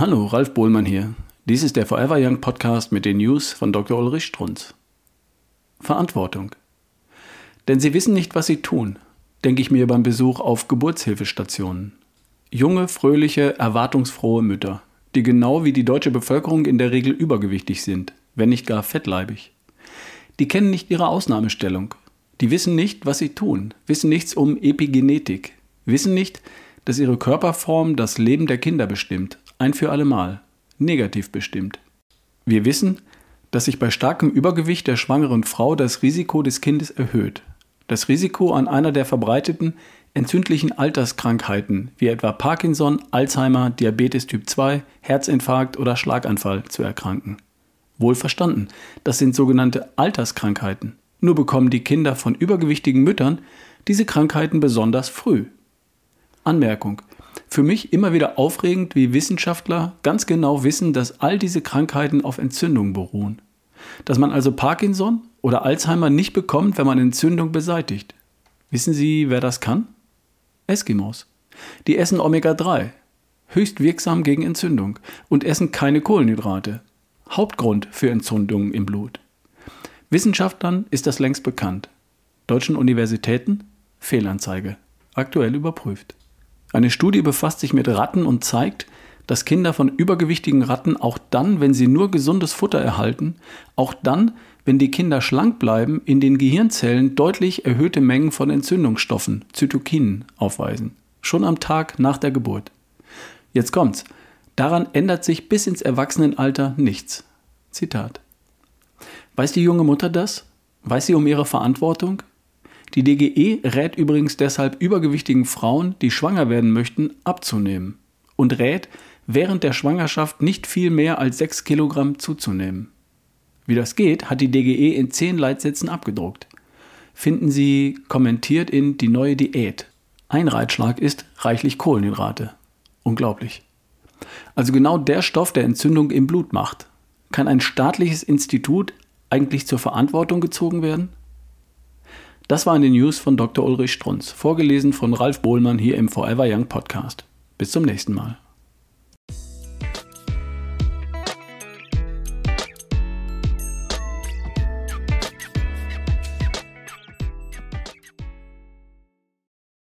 Hallo, Ralf Bohlmann hier. Dies ist der Forever Young Podcast mit den News von Dr. Ulrich Strunz. Verantwortung. Denn sie wissen nicht, was sie tun, denke ich mir beim Besuch auf Geburtshilfestationen. Junge, fröhliche, erwartungsfrohe Mütter, die genau wie die deutsche Bevölkerung in der Regel übergewichtig sind, wenn nicht gar fettleibig. Die kennen nicht ihre Ausnahmestellung. Die wissen nicht, was sie tun, wissen nichts um Epigenetik, wissen nicht, dass ihre Körperform das Leben der Kinder bestimmt, ein für allemal, negativ bestimmt. Wir wissen, dass sich bei starkem Übergewicht der schwangeren Frau das Risiko des Kindes erhöht. Das Risiko an einer der verbreiteten entzündlichen Alterskrankheiten wie etwa Parkinson, Alzheimer, Diabetes Typ 2, Herzinfarkt oder Schlaganfall zu erkranken. Wohl verstanden, das sind sogenannte Alterskrankheiten. Nur bekommen die Kinder von übergewichtigen Müttern diese Krankheiten besonders früh. Anmerkung. Für mich immer wieder aufregend, wie Wissenschaftler ganz genau wissen, dass all diese Krankheiten auf Entzündung beruhen. Dass man also Parkinson oder Alzheimer nicht bekommt, wenn man Entzündung beseitigt. Wissen Sie, wer das kann? Eskimos. Die essen Omega-3, höchst wirksam gegen Entzündung, und essen keine Kohlenhydrate. Hauptgrund für Entzündungen im Blut. Wissenschaftlern ist das längst bekannt. Deutschen Universitäten Fehlanzeige. Aktuell überprüft. Eine Studie befasst sich mit Ratten und zeigt, dass Kinder von übergewichtigen Ratten auch dann, wenn sie nur gesundes Futter erhalten, auch dann, wenn die Kinder schlank bleiben, in den Gehirnzellen deutlich erhöhte Mengen von Entzündungsstoffen, Zytokinen, aufweisen. Schon am Tag nach der Geburt. Jetzt kommt's. Daran ändert sich bis ins Erwachsenenalter nichts. Zitat. Weiß die junge Mutter das? Weiß sie um ihre Verantwortung? Die DGE rät übrigens deshalb übergewichtigen Frauen, die schwanger werden möchten, abzunehmen und rät, während der Schwangerschaft nicht viel mehr als 6 Kilogramm zuzunehmen. Wie das geht, hat die DGE in 10 Leitsätzen abgedruckt. Finden Sie kommentiert in Die neue Diät. Ein Reitschlag ist reichlich Kohlenhydrate. Unglaublich. Also genau der Stoff, der Entzündung im Blut macht. Kann ein staatliches Institut eigentlich zur Verantwortung gezogen werden? Das waren die News von Dr. Ulrich Strunz, vorgelesen von Ralf Bohlmann hier im Forever Young Podcast. Bis zum nächsten Mal.